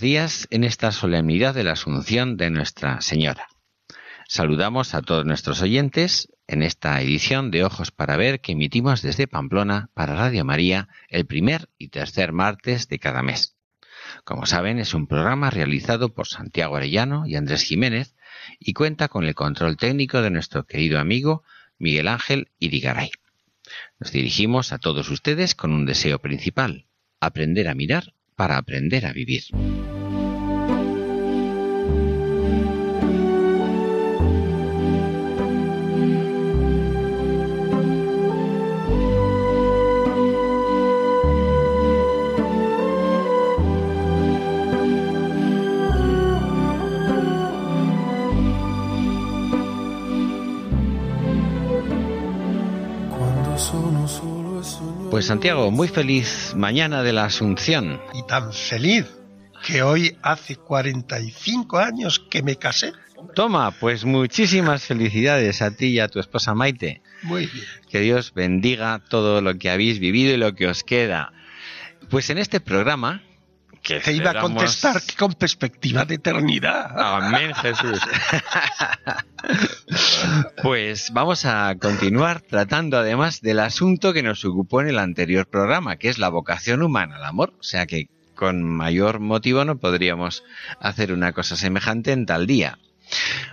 Días en esta solemnidad de la Asunción de Nuestra Señora. Saludamos a todos nuestros oyentes en esta edición de Ojos para Ver que emitimos desde Pamplona para Radio María el primer y tercer martes de cada mes. Como saben, es un programa realizado por Santiago Arellano y Andrés Jiménez y cuenta con el control técnico de nuestro querido amigo Miguel Ángel Irigaray. Nos dirigimos a todos ustedes con un deseo principal, aprender a mirar para aprender a vivir. Pues Santiago, muy feliz mañana de la Asunción. Y tan feliz que hoy hace 45 años que me casé. Toma, pues muchísimas felicidades a ti y a tu esposa Maite. Muy bien. Que Dios bendiga todo lo que habéis vivido y lo que os queda. Pues en este programa que Te iba a contestar con perspectiva de eternidad. Amén, Jesús. pues vamos a continuar tratando además del asunto que nos ocupó en el anterior programa, que es la vocación humana al amor. O sea que con mayor motivo no podríamos hacer una cosa semejante en tal día.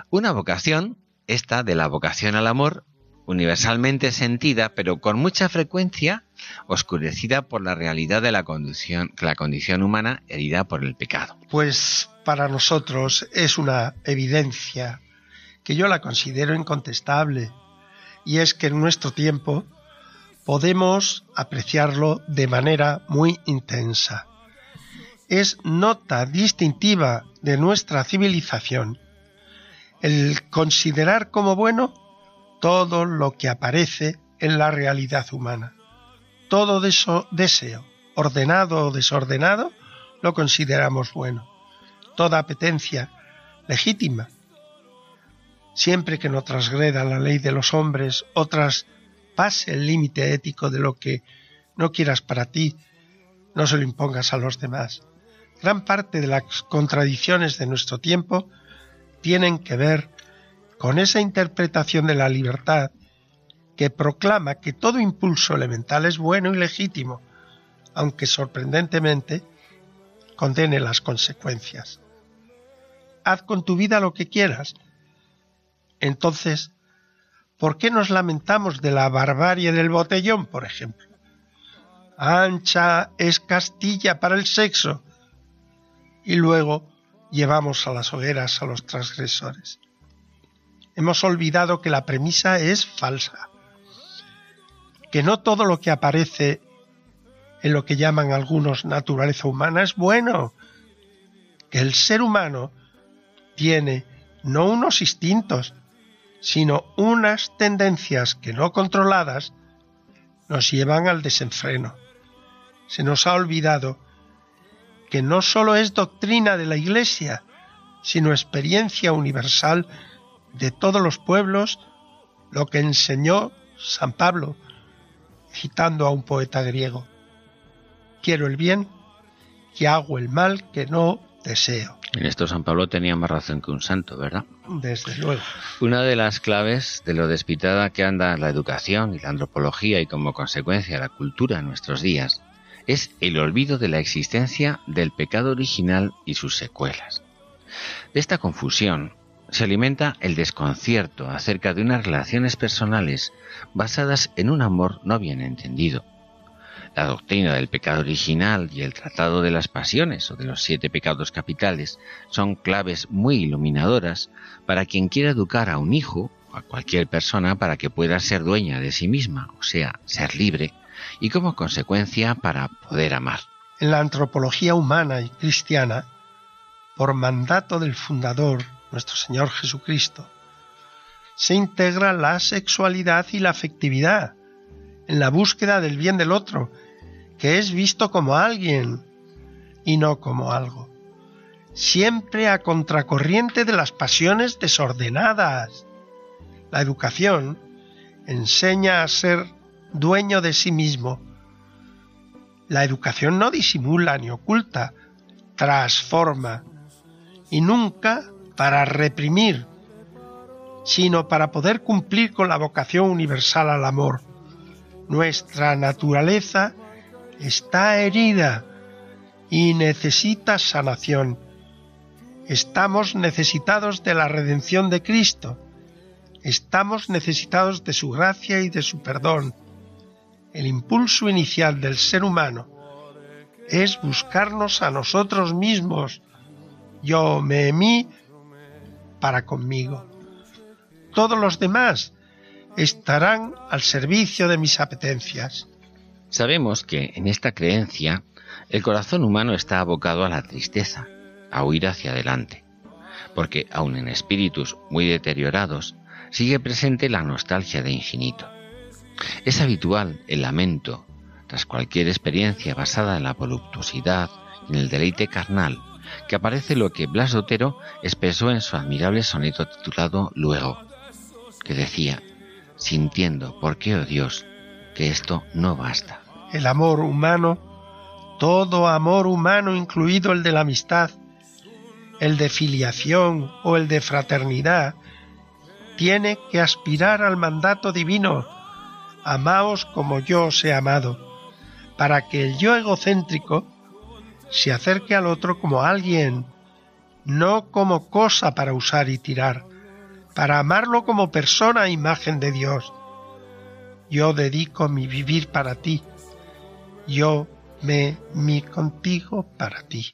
Una vocación, esta de la vocación al amor, universalmente sentida, pero con mucha frecuencia oscurecida por la realidad de la condición, la condición humana herida por el pecado. Pues para nosotros es una evidencia que yo la considero incontestable, y es que en nuestro tiempo podemos apreciarlo de manera muy intensa. Es nota distintiva de nuestra civilización el considerar como bueno todo lo que aparece en la realidad humana. Todo deseo, ordenado o desordenado, lo consideramos bueno. Toda apetencia legítima, siempre que no transgreda la ley de los hombres o traspase el límite ético de lo que no quieras para ti, no se lo impongas a los demás. Gran parte de las contradicciones de nuestro tiempo tienen que ver con esa interpretación de la libertad que proclama que todo impulso elemental es bueno y legítimo, aunque sorprendentemente condene las consecuencias. Haz con tu vida lo que quieras. Entonces, ¿por qué nos lamentamos de la barbarie del botellón, por ejemplo? Ancha es Castilla para el sexo. Y luego llevamos a las hogueras a los transgresores hemos olvidado que la premisa es falsa, que no todo lo que aparece en lo que llaman algunos naturaleza humana es bueno, que el ser humano tiene no unos instintos, sino unas tendencias que no controladas nos llevan al desenfreno. Se nos ha olvidado que no sólo es doctrina de la Iglesia, sino experiencia universal de todos los pueblos lo que enseñó San Pablo, citando a un poeta griego. Quiero el bien y hago el mal que no deseo. En esto San Pablo tenía más razón que un santo, ¿verdad? Desde luego. Una de las claves de lo despitada que anda la educación y la antropología y como consecuencia la cultura en nuestros días es el olvido de la existencia del pecado original y sus secuelas. De esta confusión se alimenta el desconcierto acerca de unas relaciones personales basadas en un amor no bien entendido. La doctrina del pecado original y el tratado de las pasiones o de los siete pecados capitales son claves muy iluminadoras para quien quiera educar a un hijo o a cualquier persona para que pueda ser dueña de sí misma, o sea, ser libre, y como consecuencia para poder amar. En la antropología humana y cristiana, por mandato del fundador nuestro Señor Jesucristo, se integra la sexualidad y la afectividad en la búsqueda del bien del otro, que es visto como alguien y no como algo, siempre a contracorriente de las pasiones desordenadas. La educación enseña a ser dueño de sí mismo. La educación no disimula ni oculta, transforma y nunca para reprimir, sino para poder cumplir con la vocación universal al amor. Nuestra naturaleza está herida y necesita sanación. Estamos necesitados de la redención de Cristo. Estamos necesitados de su gracia y de su perdón. El impulso inicial del ser humano es buscarnos a nosotros mismos. Yo me mí para conmigo. Todos los demás estarán al servicio de mis apetencias. Sabemos que en esta creencia el corazón humano está abocado a la tristeza, a huir hacia adelante, porque aun en espíritus muy deteriorados sigue presente la nostalgia de infinito. Es habitual el lamento tras cualquier experiencia basada en la voluptuosidad y en el deleite carnal que aparece lo que Blas Otero expresó en su admirable soneto titulado Luego, que decía, sintiendo, ¿por qué, oh Dios, que esto no basta? El amor humano, todo amor humano, incluido el de la amistad, el de filiación o el de fraternidad, tiene que aspirar al mandato divino, amaos como yo os he amado, para que el yo egocéntrico se acerque al otro como alguien, no como cosa para usar y tirar, para amarlo como persona e imagen de Dios. Yo dedico mi vivir para ti, yo me mi contigo para ti.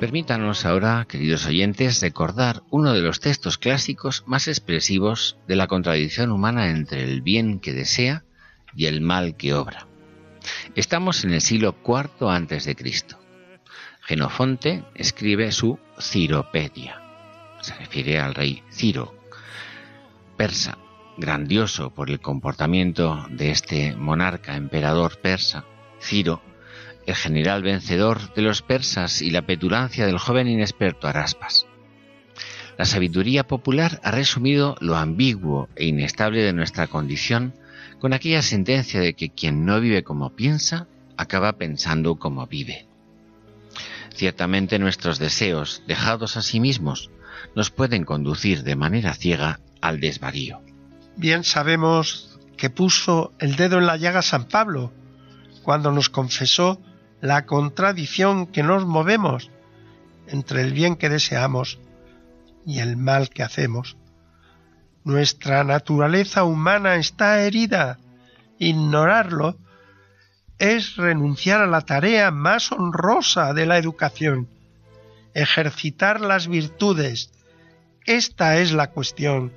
Permítanos ahora, queridos oyentes, recordar uno de los textos clásicos más expresivos de la contradicción humana entre el bien que desea y el mal que obra. Estamos en el siglo IV antes de Cristo. Genofonte escribe su Ciropedia. Se refiere al rey Ciro, persa, grandioso por el comportamiento de este monarca emperador persa. Ciro el general vencedor de los persas y la petulancia del joven inexperto Araspas. La sabiduría popular ha resumido lo ambiguo e inestable de nuestra condición con aquella sentencia de que quien no vive como piensa, acaba pensando como vive. Ciertamente nuestros deseos, dejados a sí mismos, nos pueden conducir de manera ciega al desvarío. Bien sabemos que puso el dedo en la llaga San Pablo cuando nos confesó la contradicción que nos movemos entre el bien que deseamos y el mal que hacemos. Nuestra naturaleza humana está herida. Ignorarlo es renunciar a la tarea más honrosa de la educación, ejercitar las virtudes. Esta es la cuestión.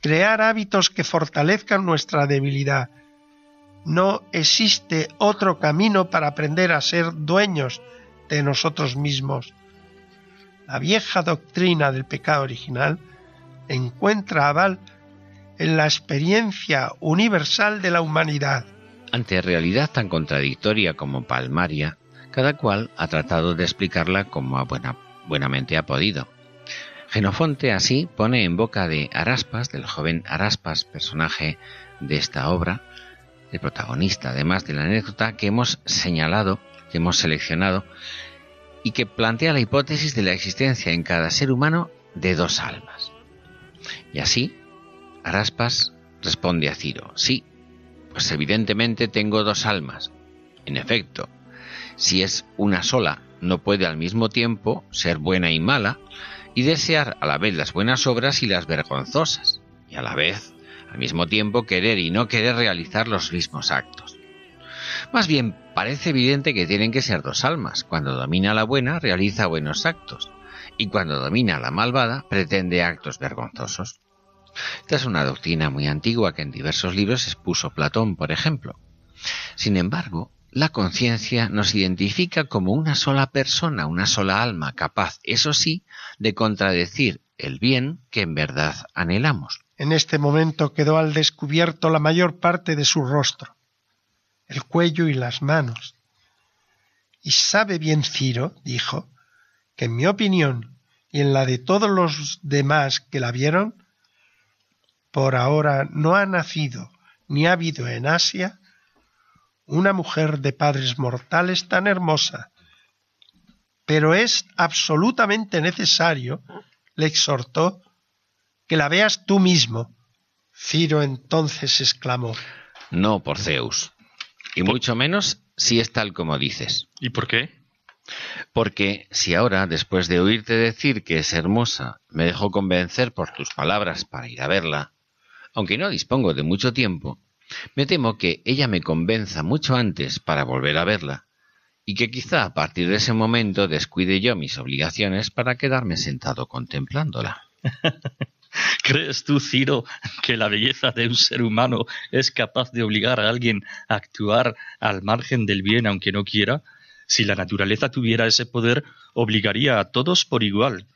Crear hábitos que fortalezcan nuestra debilidad. No existe otro camino para aprender a ser dueños de nosotros mismos. La vieja doctrina del pecado original encuentra aval en la experiencia universal de la humanidad. Ante realidad tan contradictoria como palmaria, cada cual ha tratado de explicarla como buena, buenamente ha podido. Genofonte así pone en boca de Araspas, del joven Araspas, personaje de esta obra, el protagonista además de la anécdota que hemos señalado, que hemos seleccionado, y que plantea la hipótesis de la existencia en cada ser humano de dos almas. Y así, Araspas responde a Ciro, sí, pues evidentemente tengo dos almas. En efecto, si es una sola, no puede al mismo tiempo ser buena y mala, y desear a la vez las buenas obras y las vergonzosas, y a la vez, al mismo tiempo, querer y no querer realizar los mismos actos. Más bien, parece evidente que tienen que ser dos almas. Cuando domina la buena, realiza buenos actos, y cuando domina la malvada, pretende actos vergonzosos. Esta es una doctrina muy antigua que en diversos libros expuso Platón, por ejemplo. Sin embargo, la conciencia nos identifica como una sola persona, una sola alma, capaz, eso sí, de contradecir el bien que en verdad anhelamos. En este momento quedó al descubierto la mayor parte de su rostro, el cuello y las manos. Y sabe bien Ciro, dijo, que en mi opinión y en la de todos los demás que la vieron, por ahora no ha nacido ni ha habido en Asia una mujer de padres mortales tan hermosa. Pero es absolutamente necesario, le exhortó, que la veas tú mismo. Ciro entonces exclamó. No, por Zeus. Y mucho menos si es tal como dices. ¿Y por qué? Porque si ahora, después de oírte decir que es hermosa, me dejo convencer por tus palabras para ir a verla, aunque no dispongo de mucho tiempo, me temo que ella me convenza mucho antes para volver a verla, y que quizá a partir de ese momento descuide yo mis obligaciones para quedarme sentado contemplándola. ¿Crees tú, Ciro, que la belleza de un ser humano es capaz de obligar a alguien a actuar al margen del bien aunque no quiera? Si la naturaleza tuviera ese poder, obligaría a todos por igual.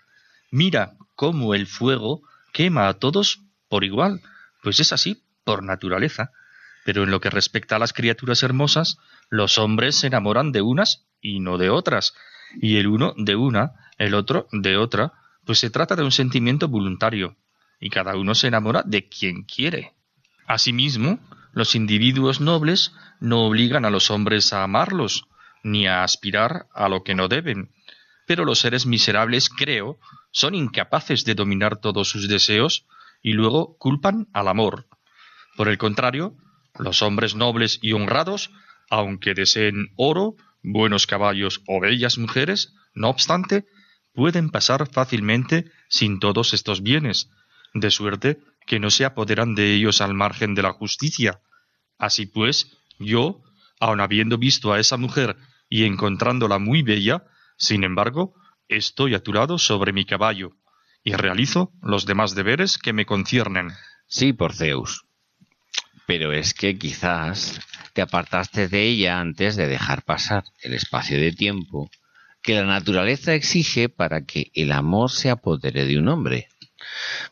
Mira cómo el fuego quema a todos por igual, pues es así por naturaleza. Pero en lo que respecta a las criaturas hermosas, los hombres se enamoran de unas y no de otras, y el uno de una, el otro de otra, pues se trata de un sentimiento voluntario, y cada uno se enamora de quien quiere. Asimismo, los individuos nobles no obligan a los hombres a amarlos, ni a aspirar a lo que no deben, pero los seres miserables, creo, son incapaces de dominar todos sus deseos y luego culpan al amor. Por el contrario, los hombres nobles y honrados, aunque deseen oro, buenos caballos o bellas mujeres, no obstante, pueden pasar fácilmente sin todos estos bienes, de suerte que no se apoderan de ellos al margen de la justicia. Así pues, yo, aun habiendo visto a esa mujer y encontrándola muy bella, sin embargo, estoy aturado sobre mi caballo, y realizo los demás deberes que me conciernen. Sí, por Zeus, pero es que quizás te apartaste de ella antes de dejar pasar el espacio de tiempo que la naturaleza exige para que el amor se apodere de un hombre.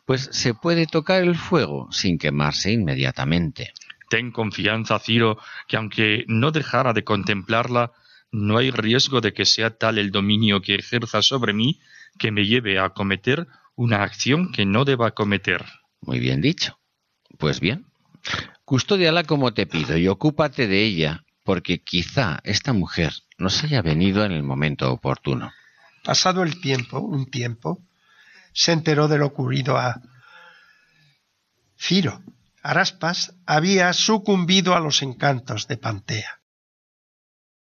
Pues se puede tocar el fuego sin quemarse inmediatamente. Ten confianza, Ciro, que aunque no dejara de contemplarla, no hay riesgo de que sea tal el dominio que ejerza sobre mí que me lleve a cometer una acción que no deba cometer. Muy bien dicho. Pues bien, Custódiala como te pido y ocúpate de ella, porque quizá esta mujer nos haya venido en el momento oportuno. Pasado el tiempo, un tiempo, se enteró de lo ocurrido a Ciro. Araspas había sucumbido a los encantos de Pantea.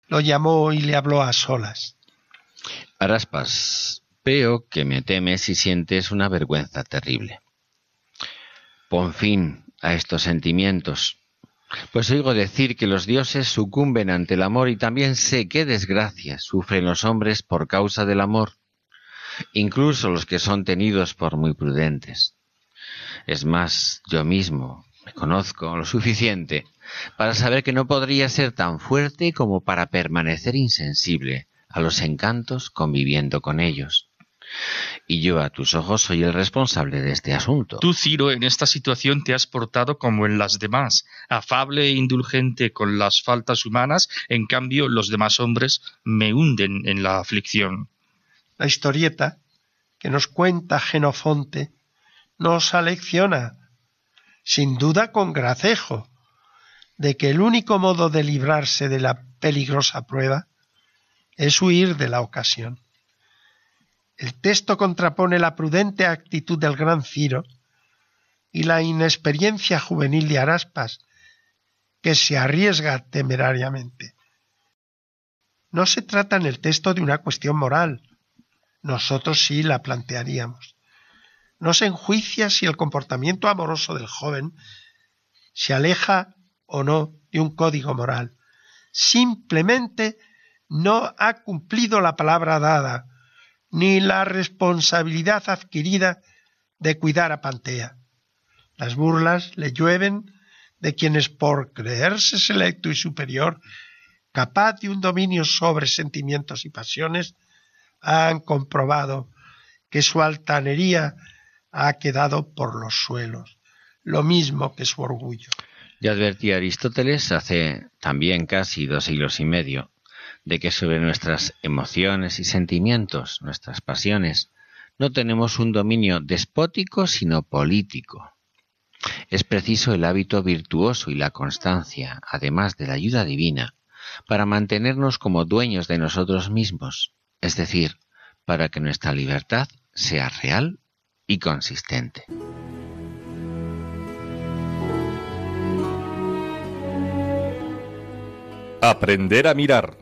Lo llamó y le habló a solas. Araspas, veo que me temes y sientes una vergüenza terrible. Pon fin a estos sentimientos. Pues oigo decir que los dioses sucumben ante el amor y también sé qué desgracias sufren los hombres por causa del amor, incluso los que son tenidos por muy prudentes. Es más, yo mismo me conozco lo suficiente para saber que no podría ser tan fuerte como para permanecer insensible a los encantos conviviendo con ellos. Y yo a tus ojos soy el responsable de este asunto. Tú, Ciro, en esta situación te has portado como en las demás, afable e indulgente con las faltas humanas, en cambio los demás hombres me hunden en la aflicción. La historieta que nos cuenta Genofonte nos alecciona, sin duda con gracejo, de que el único modo de librarse de la peligrosa prueba es huir de la ocasión. El texto contrapone la prudente actitud del gran Ciro y la inexperiencia juvenil de Araspas, que se arriesga temerariamente. No se trata en el texto de una cuestión moral, nosotros sí la plantearíamos. No se enjuicia si el comportamiento amoroso del joven se aleja o no de un código moral. Simplemente no ha cumplido la palabra dada, ni la responsabilidad adquirida de cuidar a Pantea. Las burlas le llueven de quienes por creerse selecto y superior, capaz de un dominio sobre sentimientos y pasiones, han comprobado que su altanería ha quedado por los suelos, lo mismo que su orgullo. Ya advertía Aristóteles hace también casi dos siglos y medio de que sobre nuestras emociones y sentimientos, nuestras pasiones, no tenemos un dominio despótico sino político. Es preciso el hábito virtuoso y la constancia, además de la ayuda divina, para mantenernos como dueños de nosotros mismos, es decir, para que nuestra libertad sea real y consistente. Aprender a mirar.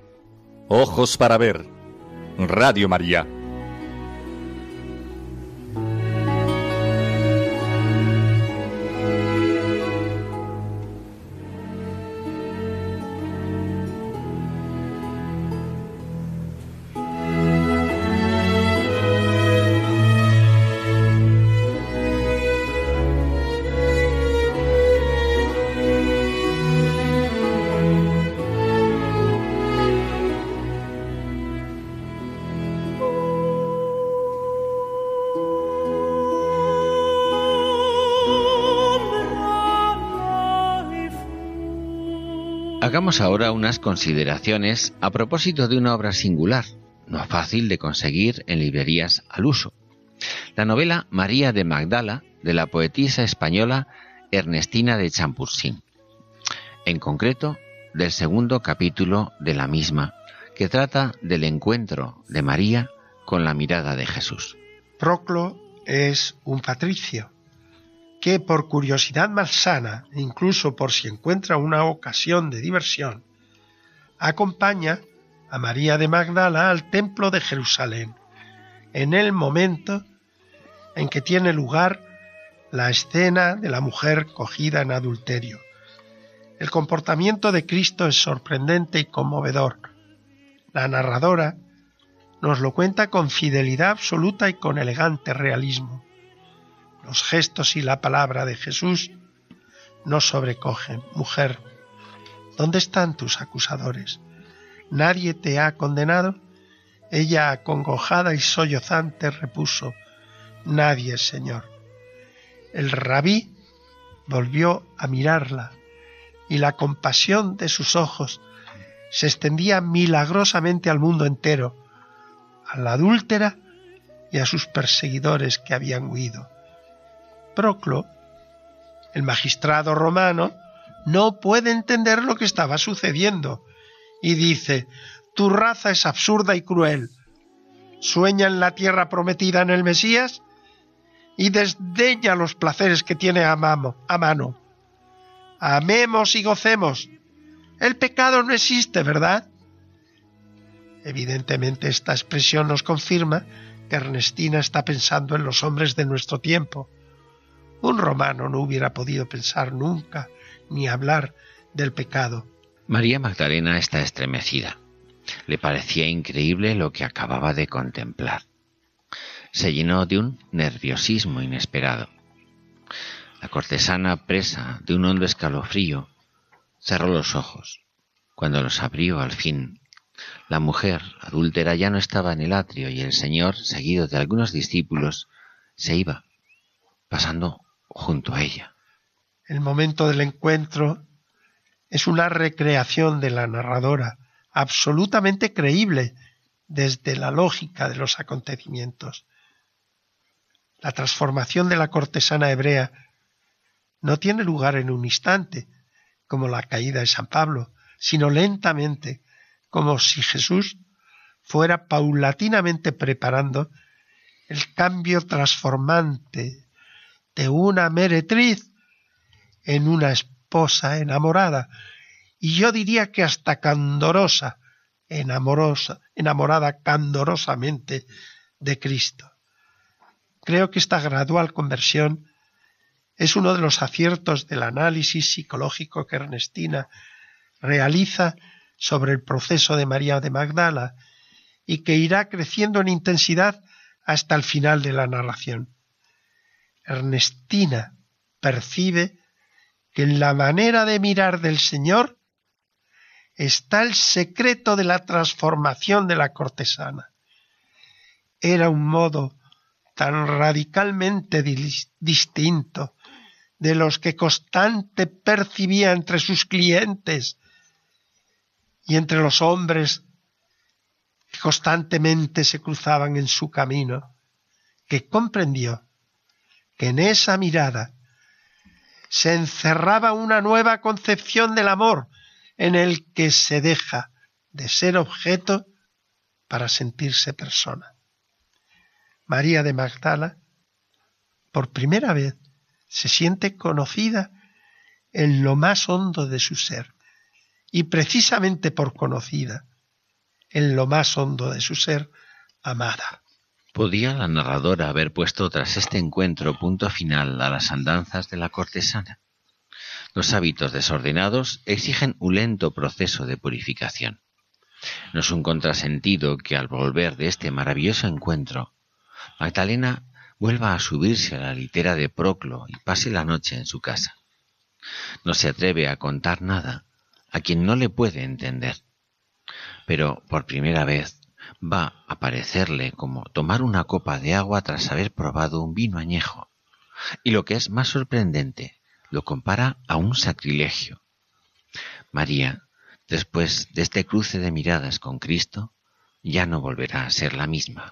Ojos para ver. Radio María. Hagamos ahora unas consideraciones a propósito de una obra singular, no fácil de conseguir en librerías al uso. La novela María de Magdala de la poetisa española Ernestina de Champursín. En concreto, del segundo capítulo de la misma, que trata del encuentro de María con la mirada de Jesús. Proclo es un patricio que por curiosidad malsana, incluso por si encuentra una ocasión de diversión, acompaña a María de Magdala al templo de Jerusalén, en el momento en que tiene lugar la escena de la mujer cogida en adulterio. El comportamiento de Cristo es sorprendente y conmovedor. La narradora nos lo cuenta con fidelidad absoluta y con elegante realismo los gestos y la palabra de Jesús nos sobrecogen. Mujer, ¿dónde están tus acusadores? ¿Nadie te ha condenado? Ella, acongojada y sollozante, repuso, Nadie, Señor. El rabí volvió a mirarla y la compasión de sus ojos se extendía milagrosamente al mundo entero, a la adúltera y a sus perseguidores que habían huido. Proclo, el magistrado romano, no puede entender lo que estaba sucediendo y dice, tu raza es absurda y cruel. Sueña en la tierra prometida en el Mesías y desdeña los placeres que tiene a, a mano. Amemos y gocemos. El pecado no existe, ¿verdad? Evidentemente esta expresión nos confirma que Ernestina está pensando en los hombres de nuestro tiempo un romano no hubiera podido pensar nunca ni hablar del pecado. María Magdalena está estremecida. Le parecía increíble lo que acababa de contemplar. Se llenó de un nerviosismo inesperado. La cortesana, presa de un hondo escalofrío, cerró los ojos. Cuando los abrió al fin, la mujer adúltera ya no estaba en el atrio y el Señor, seguido de algunos discípulos, se iba, pasando junto a ella. El momento del encuentro es una recreación de la narradora, absolutamente creíble desde la lógica de los acontecimientos. La transformación de la cortesana hebrea no tiene lugar en un instante, como la caída de San Pablo, sino lentamente, como si Jesús fuera paulatinamente preparando el cambio transformante de una meretriz en una esposa enamorada, y yo diría que hasta candorosa, enamorosa, enamorada candorosamente de Cristo. Creo que esta gradual conversión es uno de los aciertos del análisis psicológico que Ernestina realiza sobre el proceso de María de Magdala y que irá creciendo en intensidad hasta el final de la narración. Ernestina percibe que en la manera de mirar del Señor está el secreto de la transformación de la cortesana. Era un modo tan radicalmente distinto de los que Constante percibía entre sus clientes y entre los hombres que constantemente se cruzaban en su camino, que comprendió en esa mirada se encerraba una nueva concepción del amor en el que se deja de ser objeto para sentirse persona. María de Magdala, por primera vez, se siente conocida en lo más hondo de su ser, y precisamente por conocida, en lo más hondo de su ser, amada. ¿Podía la narradora haber puesto tras este encuentro punto final a las andanzas de la cortesana? Los hábitos desordenados exigen un lento proceso de purificación. No es un contrasentido que al volver de este maravilloso encuentro, Magdalena vuelva a subirse a la litera de Proclo y pase la noche en su casa. No se atreve a contar nada a quien no le puede entender. Pero por primera vez va a parecerle como tomar una copa de agua tras haber probado un vino añejo. Y lo que es más sorprendente, lo compara a un sacrilegio. María, después de este cruce de miradas con Cristo, ya no volverá a ser la misma.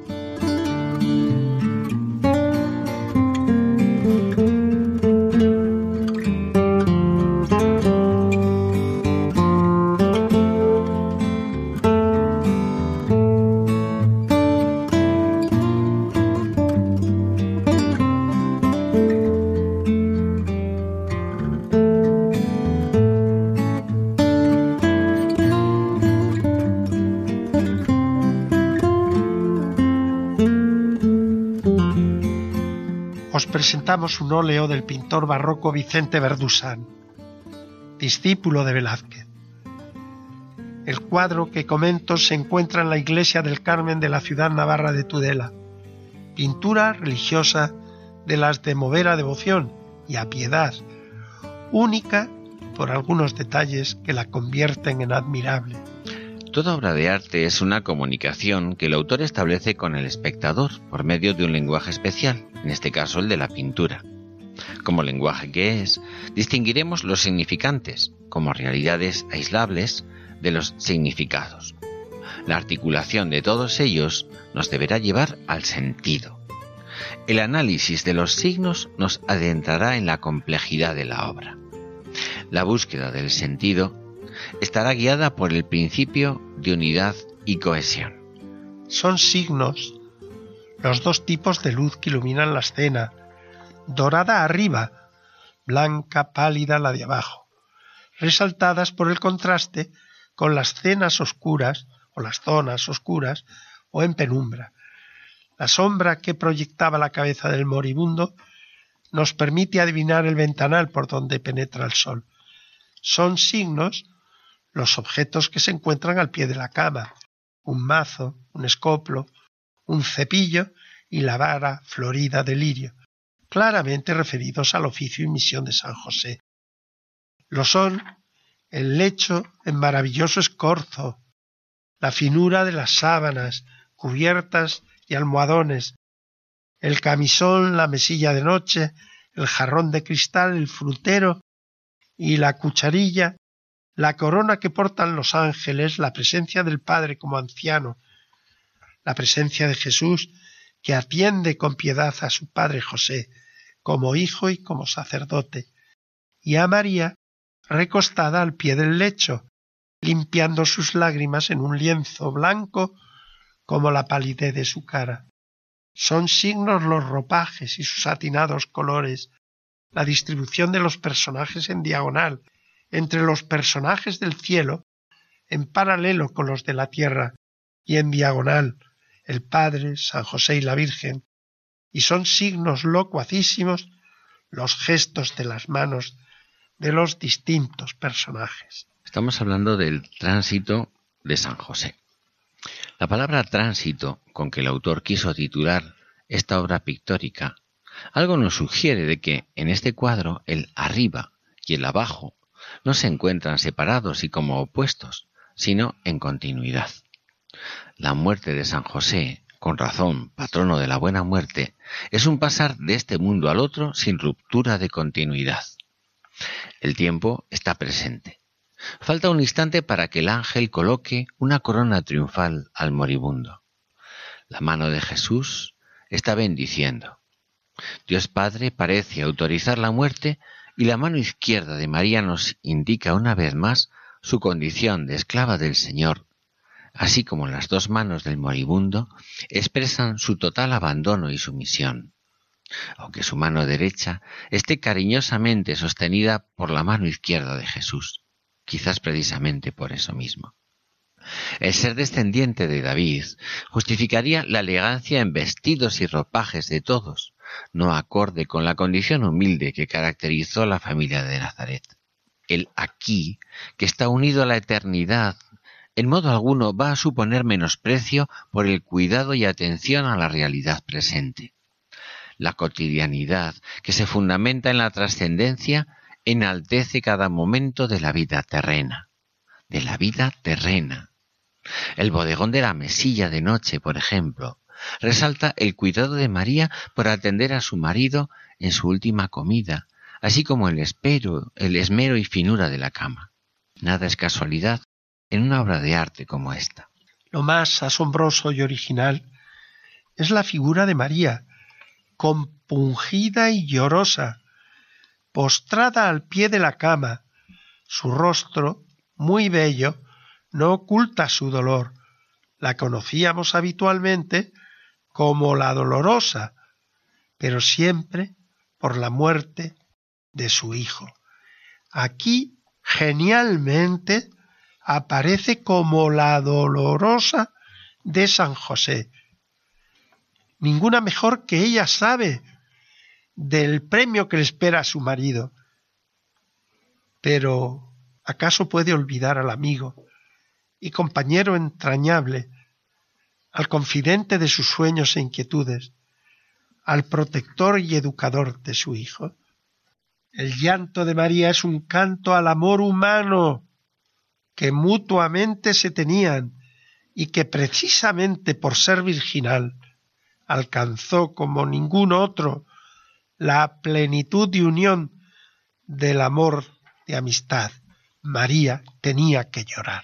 Un óleo del pintor barroco Vicente Verdusán, discípulo de Velázquez. El cuadro que comento se encuentra en la iglesia del Carmen de la ciudad navarra de Tudela, pintura religiosa de las de mover a devoción y a piedad, única por algunos detalles que la convierten en admirable. Toda obra de arte es una comunicación que el autor establece con el espectador por medio de un lenguaje especial, en este caso el de la pintura. Como lenguaje que es, distinguiremos los significantes, como realidades aislables, de los significados. La articulación de todos ellos nos deberá llevar al sentido. El análisis de los signos nos adentrará en la complejidad de la obra. La búsqueda del sentido estará guiada por el principio de unidad y cohesión. son signos los dos tipos de luz que iluminan la escena, dorada arriba, blanca pálida la de abajo, resaltadas por el contraste con las cenas oscuras o las zonas oscuras o en penumbra. La sombra que proyectaba la cabeza del moribundo nos permite adivinar el ventanal por donde penetra el sol. Son signos los objetos que se encuentran al pie de la cama, un mazo, un escoplo, un cepillo y la vara florida de lirio, claramente referidos al oficio y misión de San José. Lo son el lecho en maravilloso escorzo, la finura de las sábanas, cubiertas y almohadones, el camisón, la mesilla de noche, el jarrón de cristal, el frutero y la cucharilla, la corona que portan los ángeles, la presencia del Padre como anciano, la presencia de Jesús que atiende con piedad a su Padre José como hijo y como sacerdote, y a María recostada al pie del lecho, limpiando sus lágrimas en un lienzo blanco como la palidez de su cara. Son signos los ropajes y sus atinados colores, la distribución de los personajes en diagonal, entre los personajes del cielo, en paralelo con los de la tierra, y en diagonal el Padre, San José y la Virgen, y son signos locuacísimos los gestos de las manos de los distintos personajes. Estamos hablando del tránsito de San José. La palabra tránsito con que el autor quiso titular esta obra pictórica algo nos sugiere de que en este cuadro el arriba y el abajo no se encuentran separados y como opuestos, sino en continuidad. La muerte de San José, con razón patrono de la buena muerte, es un pasar de este mundo al otro sin ruptura de continuidad. El tiempo está presente. Falta un instante para que el ángel coloque una corona triunfal al moribundo. La mano de Jesús está bendiciendo. Dios Padre parece autorizar la muerte y la mano izquierda de María nos indica una vez más su condición de esclava del Señor así como las dos manos del moribundo, expresan su total abandono y sumisión. Aunque su mano derecha esté cariñosamente sostenida por la mano izquierda de Jesús, quizás precisamente por eso mismo. El ser descendiente de David justificaría la elegancia en vestidos y ropajes de todos, no acorde con la condición humilde que caracterizó a la familia de Nazaret. El aquí, que está unido a la eternidad en modo alguno va a suponer menosprecio por el cuidado y atención a la realidad presente. La cotidianidad, que se fundamenta en la trascendencia, enaltece cada momento de la vida terrena, de la vida terrena. El bodegón de la mesilla de noche, por ejemplo, resalta el cuidado de María por atender a su marido en su última comida, así como el espero, el esmero y finura de la cama. Nada es casualidad en una obra de arte como esta. Lo más asombroso y original es la figura de María, compungida y llorosa, postrada al pie de la cama. Su rostro, muy bello, no oculta su dolor. La conocíamos habitualmente como la dolorosa, pero siempre por la muerte de su hijo. Aquí, genialmente, aparece como la dolorosa de San José. Ninguna mejor que ella sabe del premio que le espera a su marido. Pero, ¿acaso puede olvidar al amigo y compañero entrañable, al confidente de sus sueños e inquietudes, al protector y educador de su hijo? El llanto de María es un canto al amor humano, que mutuamente se tenían y que precisamente por ser virginal alcanzó como ningún otro la plenitud de unión del amor de amistad. María tenía que llorar.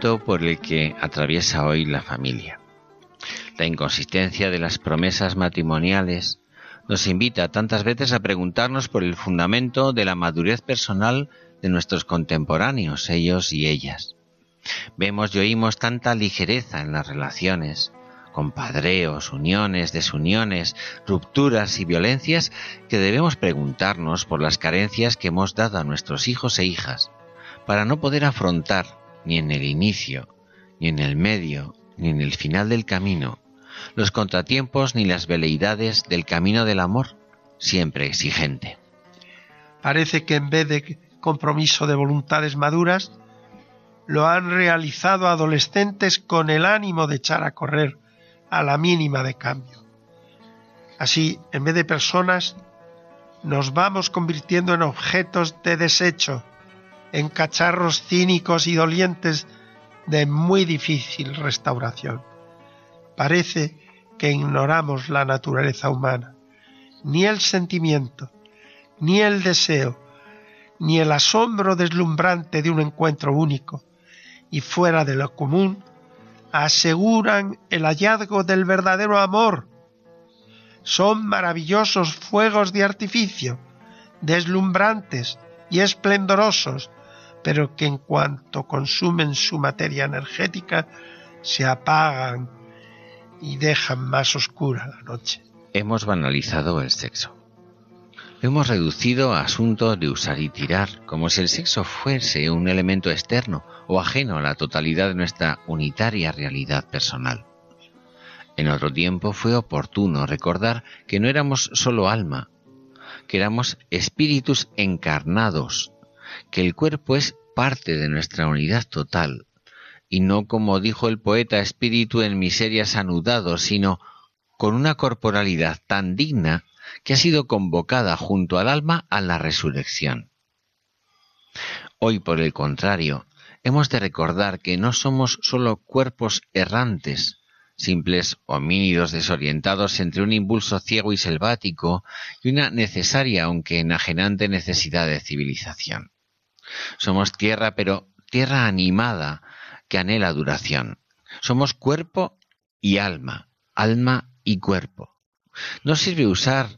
Por el que atraviesa hoy la familia. La inconsistencia de las promesas matrimoniales nos invita tantas veces a preguntarnos por el fundamento de la madurez personal de nuestros contemporáneos, ellos y ellas. Vemos y oímos tanta ligereza en las relaciones, compadreos, uniones, desuniones, rupturas y violencias, que debemos preguntarnos por las carencias que hemos dado a nuestros hijos e hijas, para no poder afrontar ni en el inicio, ni en el medio, ni en el final del camino, los contratiempos ni las veleidades del camino del amor, siempre exigente. Parece que en vez de compromiso de voluntades maduras, lo han realizado adolescentes con el ánimo de echar a correr a la mínima de cambio. Así, en vez de personas, nos vamos convirtiendo en objetos de desecho, en cacharros cínicos y dolientes de muy difícil restauración. Parece que ignoramos la naturaleza humana, ni el sentimiento, ni el deseo, ni el asombro deslumbrante de un encuentro único y fuera de lo común, aseguran el hallazgo del verdadero amor. Son maravillosos fuegos de artificio, deslumbrantes y esplendorosos, pero que en cuanto consumen su materia energética se apagan y dejan más oscura la noche. Hemos banalizado el sexo. Hemos reducido a asunto de usar y tirar, como si el sexo fuese un elemento externo o ajeno a la totalidad de nuestra unitaria realidad personal. En otro tiempo fue oportuno recordar que no éramos solo alma, que éramos espíritus encarnados que el cuerpo es parte de nuestra unidad total, y no como dijo el poeta espíritu en miserias anudado, sino con una corporalidad tan digna que ha sido convocada junto al alma a la resurrección. Hoy, por el contrario, hemos de recordar que no somos sólo cuerpos errantes, simples homínidos desorientados entre un impulso ciego y selvático y una necesaria aunque enajenante necesidad de civilización. Somos tierra, pero tierra animada que anhela duración. Somos cuerpo y alma, alma y cuerpo. No sirve usar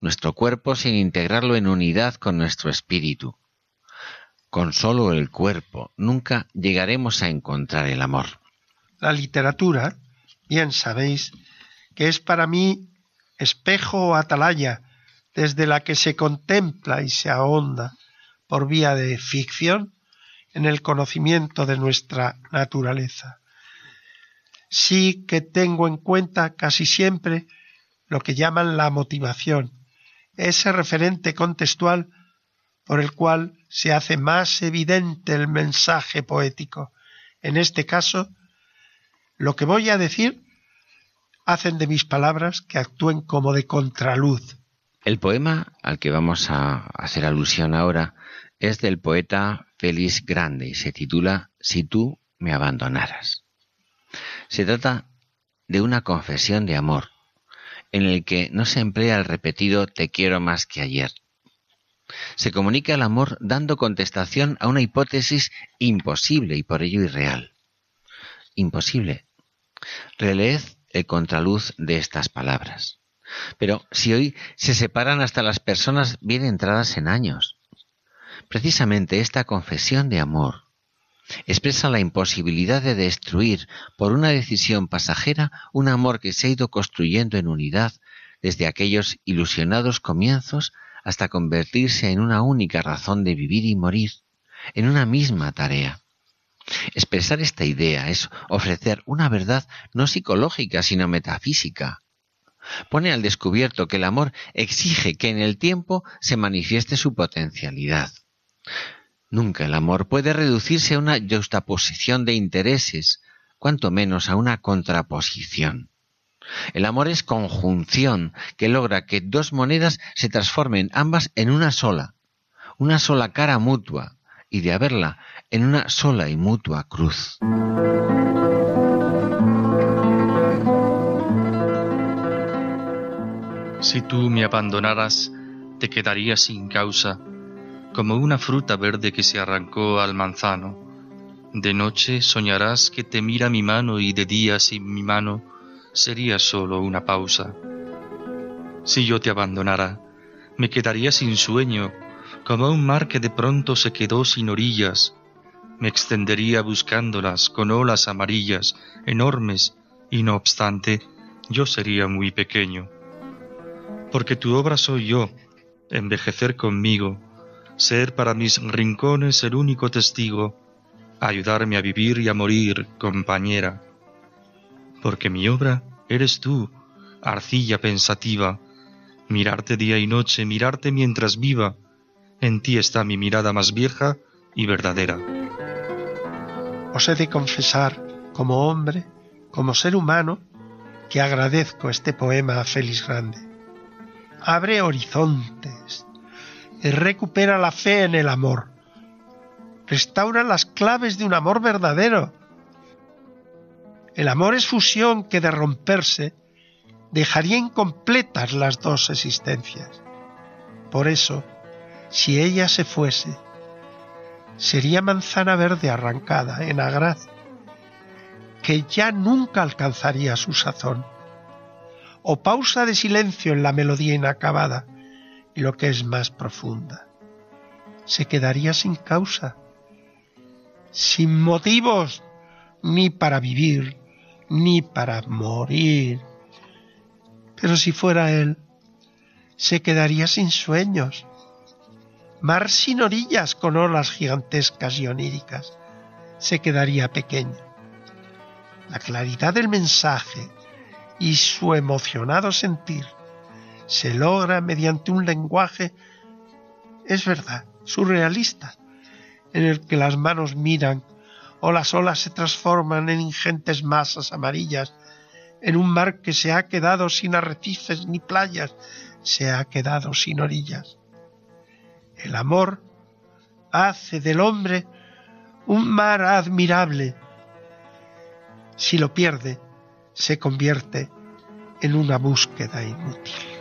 nuestro cuerpo sin integrarlo en unidad con nuestro espíritu. Con solo el cuerpo nunca llegaremos a encontrar el amor. La literatura, bien sabéis, que es para mí espejo o atalaya desde la que se contempla y se ahonda por vía de ficción en el conocimiento de nuestra naturaleza. Sí que tengo en cuenta casi siempre lo que llaman la motivación, ese referente contextual por el cual se hace más evidente el mensaje poético. En este caso, lo que voy a decir hacen de mis palabras que actúen como de contraluz. El poema al que vamos a hacer alusión ahora es del poeta Félix Grande y se titula Si tú me abandonaras. Se trata de una confesión de amor, en el que no se emplea el repetido te quiero más que ayer. Se comunica el amor dando contestación a una hipótesis imposible y por ello irreal. Imposible. Releed el contraluz de estas palabras. Pero si hoy se separan hasta las personas bien entradas en años, Precisamente esta confesión de amor expresa la imposibilidad de destruir por una decisión pasajera un amor que se ha ido construyendo en unidad desde aquellos ilusionados comienzos hasta convertirse en una única razón de vivir y morir, en una misma tarea. Expresar esta idea es ofrecer una verdad no psicológica, sino metafísica. Pone al descubierto que el amor exige que en el tiempo se manifieste su potencialidad. Nunca el amor puede reducirse a una juxtaposición de intereses, cuanto menos a una contraposición. El amor es conjunción que logra que dos monedas se transformen ambas en una sola, una sola cara mutua, y de haberla en una sola y mutua cruz. Si tú me abandonaras, te quedaría sin causa, como una fruta verde que se arrancó al manzano. De noche soñarás que te mira mi mano y de día sin mi mano sería solo una pausa. Si yo te abandonara, me quedaría sin sueño, como un mar que de pronto se quedó sin orillas. Me extendería buscándolas con olas amarillas, enormes, y no obstante, yo sería muy pequeño. Porque tu obra soy yo, envejecer conmigo, ser para mis rincones el único testigo, ayudarme a vivir y a morir, compañera. Porque mi obra eres tú, arcilla pensativa, mirarte día y noche, mirarte mientras viva, en ti está mi mirada más vieja y verdadera. Os he de confesar, como hombre, como ser humano, que agradezco este poema a Félix Grande. Abre horizontes, recupera la fe en el amor, restaura las claves de un amor verdadero. El amor es fusión que de romperse dejaría incompletas las dos existencias. Por eso, si ella se fuese, sería manzana verde arrancada en agraz, que ya nunca alcanzaría su sazón, o pausa de silencio en la melodía inacabada, y lo que es más profunda, se quedaría sin causa, sin motivos ni para vivir, ni para morir. Pero si fuera él, se quedaría sin sueños, mar sin orillas con olas gigantescas y oníricas, se quedaría pequeño. La claridad del mensaje y su emocionado sentir se logra mediante un lenguaje, es verdad, surrealista, en el que las manos miran o las olas se transforman en ingentes masas amarillas, en un mar que se ha quedado sin arrecifes ni playas, se ha quedado sin orillas. El amor hace del hombre un mar admirable. Si lo pierde, se convierte en una búsqueda inútil.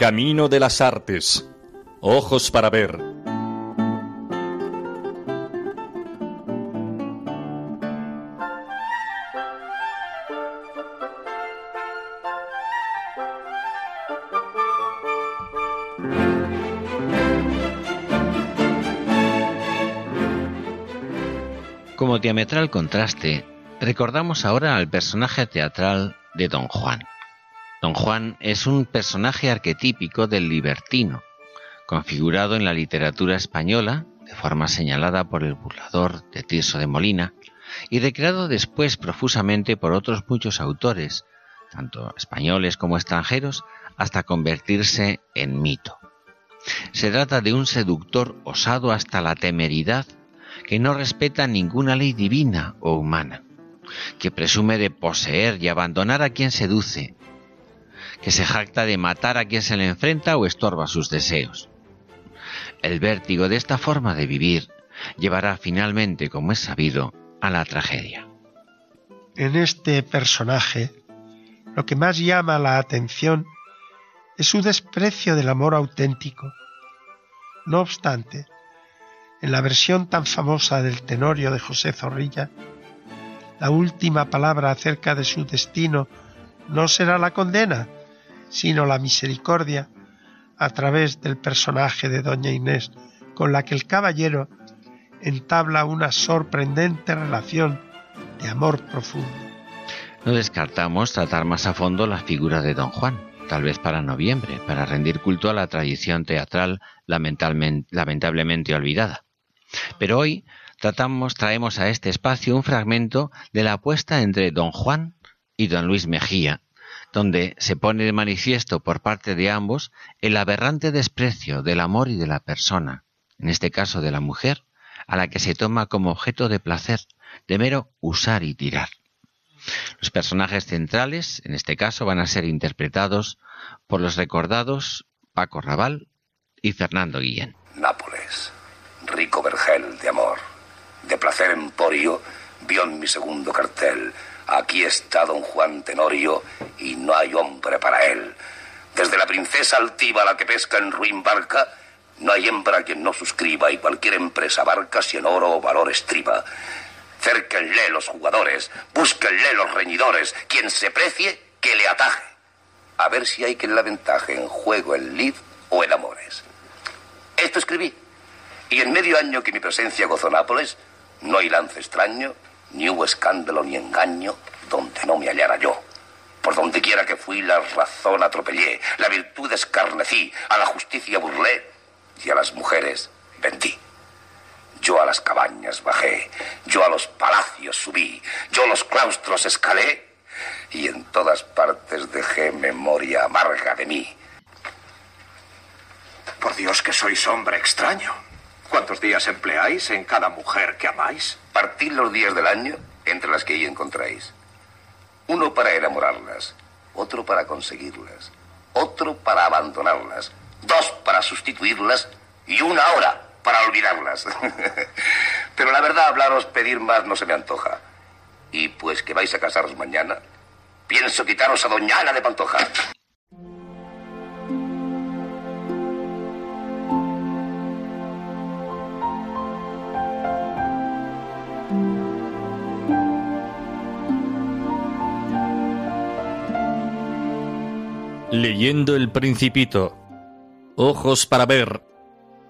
Camino de las artes. Ojos para ver. Como diametral contraste, recordamos ahora al personaje teatral de Don Juan. Don Juan es un personaje arquetípico del libertino, configurado en la literatura española, de forma señalada por el burlador de Tirso de Molina, y recreado después profusamente por otros muchos autores, tanto españoles como extranjeros, hasta convertirse en mito. Se trata de un seductor osado hasta la temeridad que no respeta ninguna ley divina o humana, que presume de poseer y abandonar a quien seduce, que se jacta de matar a quien se le enfrenta o estorba sus deseos. El vértigo de esta forma de vivir llevará finalmente, como es sabido, a la tragedia. En este personaje, lo que más llama la atención es su desprecio del amor auténtico. No obstante, en la versión tan famosa del Tenorio de José Zorrilla, la última palabra acerca de su destino no será la condena, sino la misericordia a través del personaje de Doña Inés, con la que el caballero entabla una sorprendente relación de amor profundo. No descartamos tratar más a fondo la figura de Don Juan, tal vez para noviembre, para rendir culto a la tradición teatral lamentablemente olvidada. Pero hoy tratamos, traemos a este espacio un fragmento de la apuesta entre Don Juan y Don Luis Mejía, donde se pone de manifiesto por parte de ambos el aberrante desprecio del amor y de la persona, en este caso de la mujer, a la que se toma como objeto de placer, de mero usar y tirar. Los personajes centrales, en este caso, van a ser interpretados por los recordados Paco Raval y Fernando Guillén. Nápoles, rico vergel de amor, de placer emporio, vio en mi segundo cartel Aquí está don Juan Tenorio y no hay hombre para él. Desde la princesa altiva, la que pesca en ruin barca, no hay hembra quien no suscriba y cualquier empresa barca si en oro o valor estriba. Cérquenle los jugadores, búsquenle los reñidores, quien se precie, que le ataje. A ver si hay quien la ventaje en juego, en lid o en amores. Esto escribí. Y en medio año que mi presencia gozó Nápoles, no hay lance extraño, ni hubo escándalo ni engaño donde no me hallara yo. Por donde quiera que fui, la razón atropellé, la virtud escarnecí, a la justicia burlé y a las mujeres vendí. Yo a las cabañas bajé, yo a los palacios subí, yo los claustros escalé y en todas partes dejé memoria amarga de mí. Por Dios que sois hombre extraño. ¿Cuántos días empleáis en cada mujer que amáis? Partid los días del año entre las que ahí encontráis. Uno para enamorarlas, otro para conseguirlas, otro para abandonarlas, dos para sustituirlas y una hora para olvidarlas. Pero la verdad, hablaros, pedir más no se me antoja. Y pues que vais a casaros mañana, pienso quitaros a Doña Ana de Pantoja. Leyendo el Principito. Ojos para ver.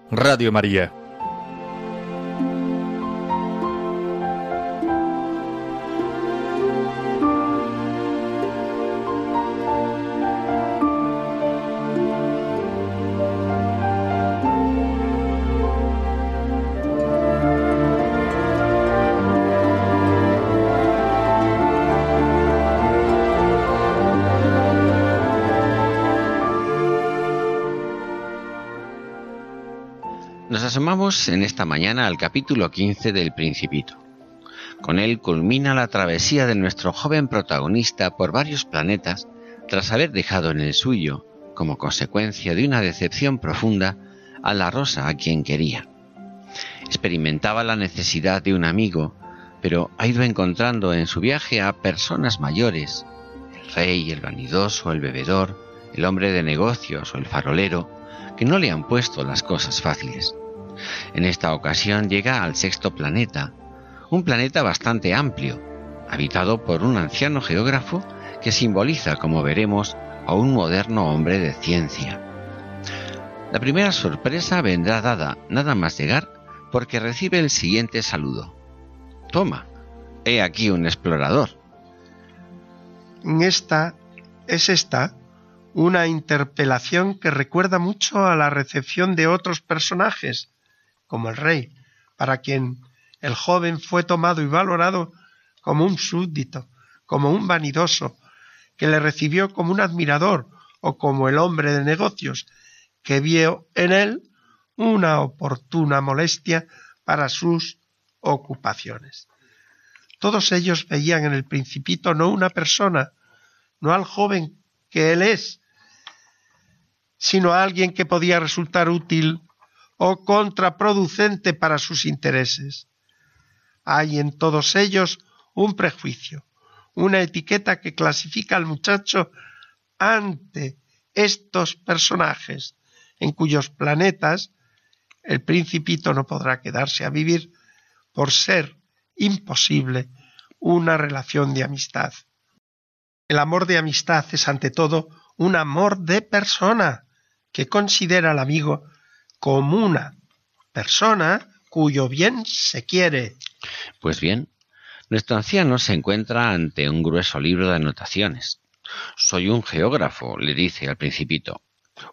Radio María. En esta mañana al capítulo 15 del Principito. Con él culmina la travesía de nuestro joven protagonista por varios planetas tras haber dejado en el suyo, como consecuencia de una decepción profunda, a la rosa a quien quería. Experimentaba la necesidad de un amigo, pero ha ido encontrando en su viaje a personas mayores, el rey, el vanidoso, el bebedor, el hombre de negocios o el farolero, que no le han puesto las cosas fáciles. En esta ocasión llega al sexto planeta, un planeta bastante amplio, habitado por un anciano geógrafo que simboliza, como veremos, a un moderno hombre de ciencia. La primera sorpresa vendrá dada, nada más llegar, porque recibe el siguiente saludo. Toma, he aquí un explorador. Esta es esta una interpelación que recuerda mucho a la recepción de otros personajes como el rey, para quien el joven fue tomado y valorado como un súbdito, como un vanidoso, que le recibió como un admirador o como el hombre de negocios, que vio en él una oportuna molestia para sus ocupaciones. Todos ellos veían en el principito no una persona, no al joven que él es, sino a alguien que podía resultar útil o contraproducente para sus intereses. Hay en todos ellos un prejuicio, una etiqueta que clasifica al muchacho ante estos personajes, en cuyos planetas el principito no podrá quedarse a vivir por ser imposible una relación de amistad. El amor de amistad es ante todo un amor de persona que considera al amigo como una persona cuyo bien se quiere. Pues bien, nuestro anciano se encuentra ante un grueso libro de anotaciones. Soy un geógrafo, le dice al principito,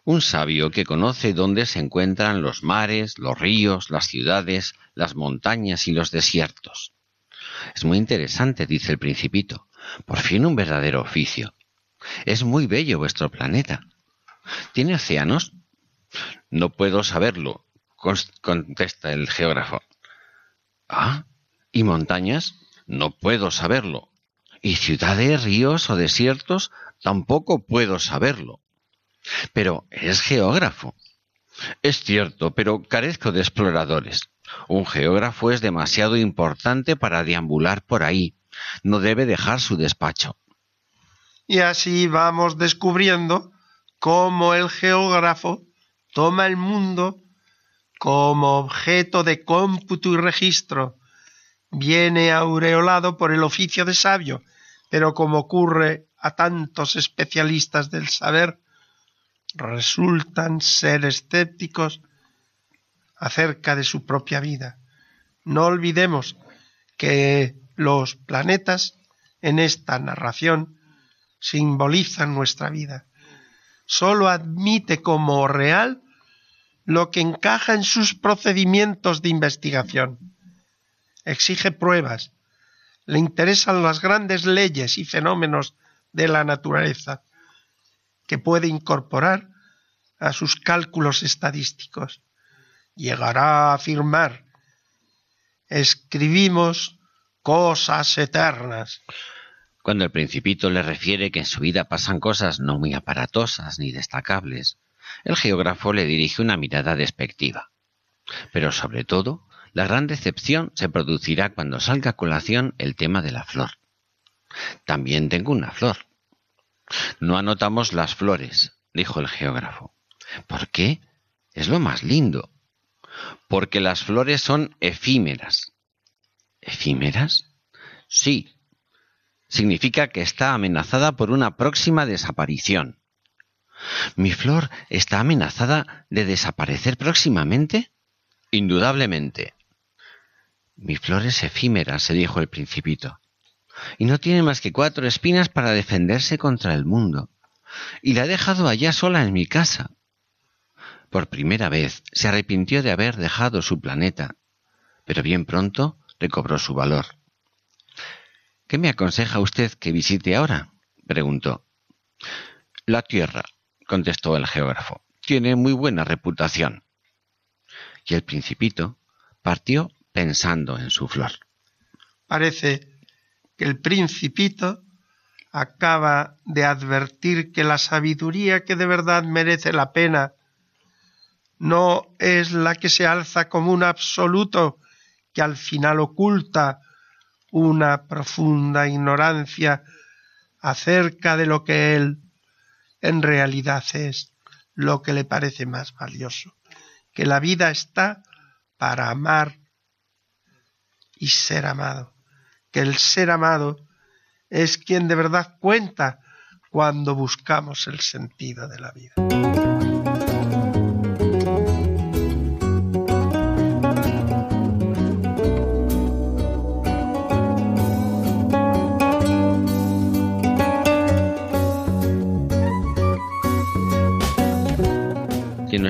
un sabio que conoce dónde se encuentran los mares, los ríos, las ciudades, las montañas y los desiertos. Es muy interesante, dice el principito. Por fin un verdadero oficio. Es muy bello vuestro planeta. ¿Tiene océanos? No puedo saberlo, contesta el geógrafo. Ah, ¿y montañas? No puedo saberlo. ¿Y ciudades, ríos o desiertos? Tampoco puedo saberlo. Pero es geógrafo. Es cierto, pero carezco de exploradores. Un geógrafo es demasiado importante para deambular por ahí. No debe dejar su despacho. Y así vamos descubriendo cómo el geógrafo toma el mundo como objeto de cómputo y registro. Viene aureolado por el oficio de sabio, pero como ocurre a tantos especialistas del saber, resultan ser escépticos acerca de su propia vida. No olvidemos que los planetas en esta narración simbolizan nuestra vida. Sólo admite como real lo que encaja en sus procedimientos de investigación. Exige pruebas. Le interesan las grandes leyes y fenómenos de la naturaleza que puede incorporar a sus cálculos estadísticos. Llegará a afirmar, escribimos cosas eternas. Cuando el principito le refiere que en su vida pasan cosas no muy aparatosas ni destacables, el geógrafo le dirige una mirada despectiva. Pero sobre todo, la gran decepción se producirá cuando salga a colación el tema de la flor. También tengo una flor, no anotamos las flores, dijo el geógrafo. ¿Por qué? Es lo más lindo. Porque las flores son efímeras. ¿Efímeras? Sí. Significa que está amenazada por una próxima desaparición. ¿Mi flor está amenazada de desaparecer próximamente? Indudablemente. Mi flor es efímera, se dijo el principito y no tiene más que cuatro espinas para defenderse contra el mundo. Y la he dejado allá sola en mi casa. Por primera vez se arrepintió de haber dejado su planeta, pero bien pronto recobró su valor. ¿Qué me aconseja usted que visite ahora? preguntó. La Tierra, contestó el geógrafo. Tiene muy buena reputación. Y el principito partió pensando en su flor. Parece que el principito acaba de advertir que la sabiduría que de verdad merece la pena no es la que se alza como un absoluto que al final oculta una profunda ignorancia acerca de lo que él en realidad es, lo que le parece más valioso, que la vida está para amar y ser amado que el ser amado es quien de verdad cuenta cuando buscamos el sentido de la vida.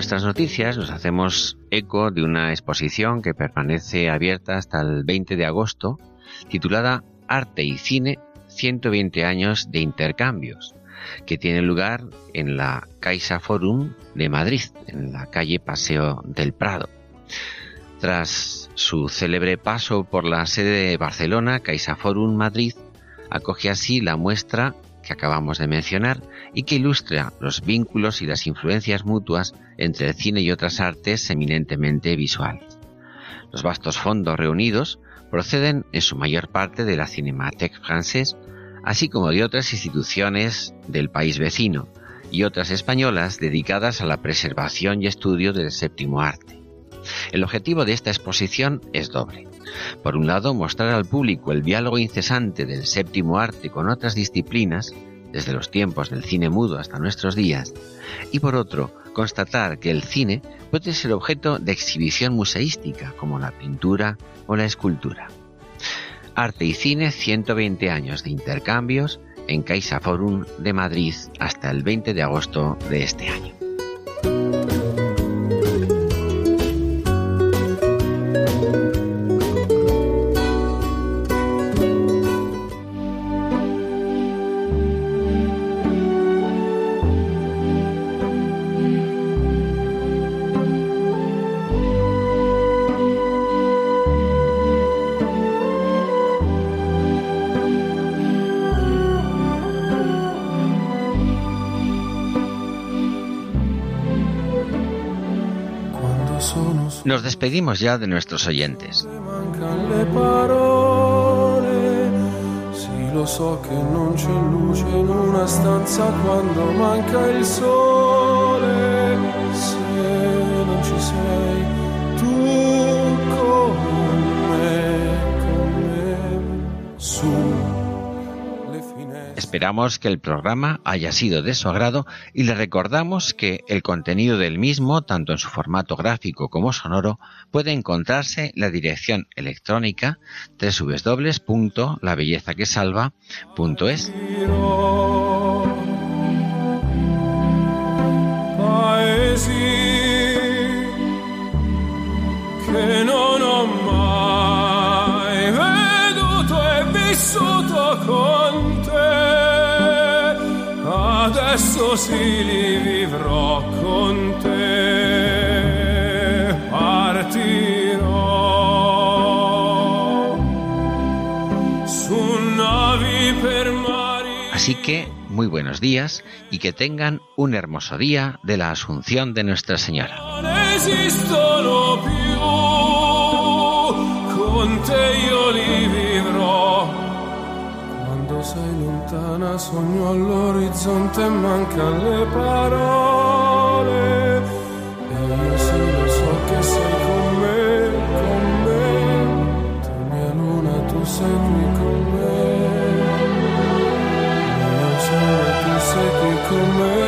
Nuestras noticias nos hacemos eco de una exposición que permanece abierta hasta el 20 de agosto titulada Arte y Cine 120 años de intercambios, que tiene lugar en la Caixa Forum de Madrid, en la calle Paseo del Prado. Tras su célebre paso por la sede de Barcelona, Caixa Forum Madrid acoge así la muestra que acabamos de mencionar y que ilustra los vínculos y las influencias mutuas entre el cine y otras artes eminentemente visuales. Los vastos fondos reunidos proceden en su mayor parte de la Cinémathèque Française, así como de otras instituciones del país vecino y otras españolas dedicadas a la preservación y estudio del séptimo arte. El objetivo de esta exposición es doble. Por un lado, mostrar al público el diálogo incesante del séptimo arte con otras disciplinas desde los tiempos del cine mudo hasta nuestros días, y por otro, constatar que el cine puede ser objeto de exhibición museística, como la pintura o la escultura. Arte y Cine 120 años de intercambios en Caixa Forum de Madrid hasta el 20 de agosto de este año. Despedimos ya de nuestros oyentes. Lo so che non c'è luce in una stanza quando manca il sole. Se non ci sei tu con me, con me, su. Esperamos que el programa haya sido de su agrado y le recordamos que el contenido del mismo, tanto en su formato gráfico como sonoro, puede encontrarse en la dirección electrónica www.labellezaquesalva.es. Li vivrò con te. Partirò su navi per mari. Así que muy buenos días y que tengan un hermoso día de la Asunción de Nuestra Señora. Lontana sogno all'orizzonte mancan le parole. E io sì lo so che sei con me, con me. Tu mia luna, tu sei qui con me. Mio sole, tu sei qui con me,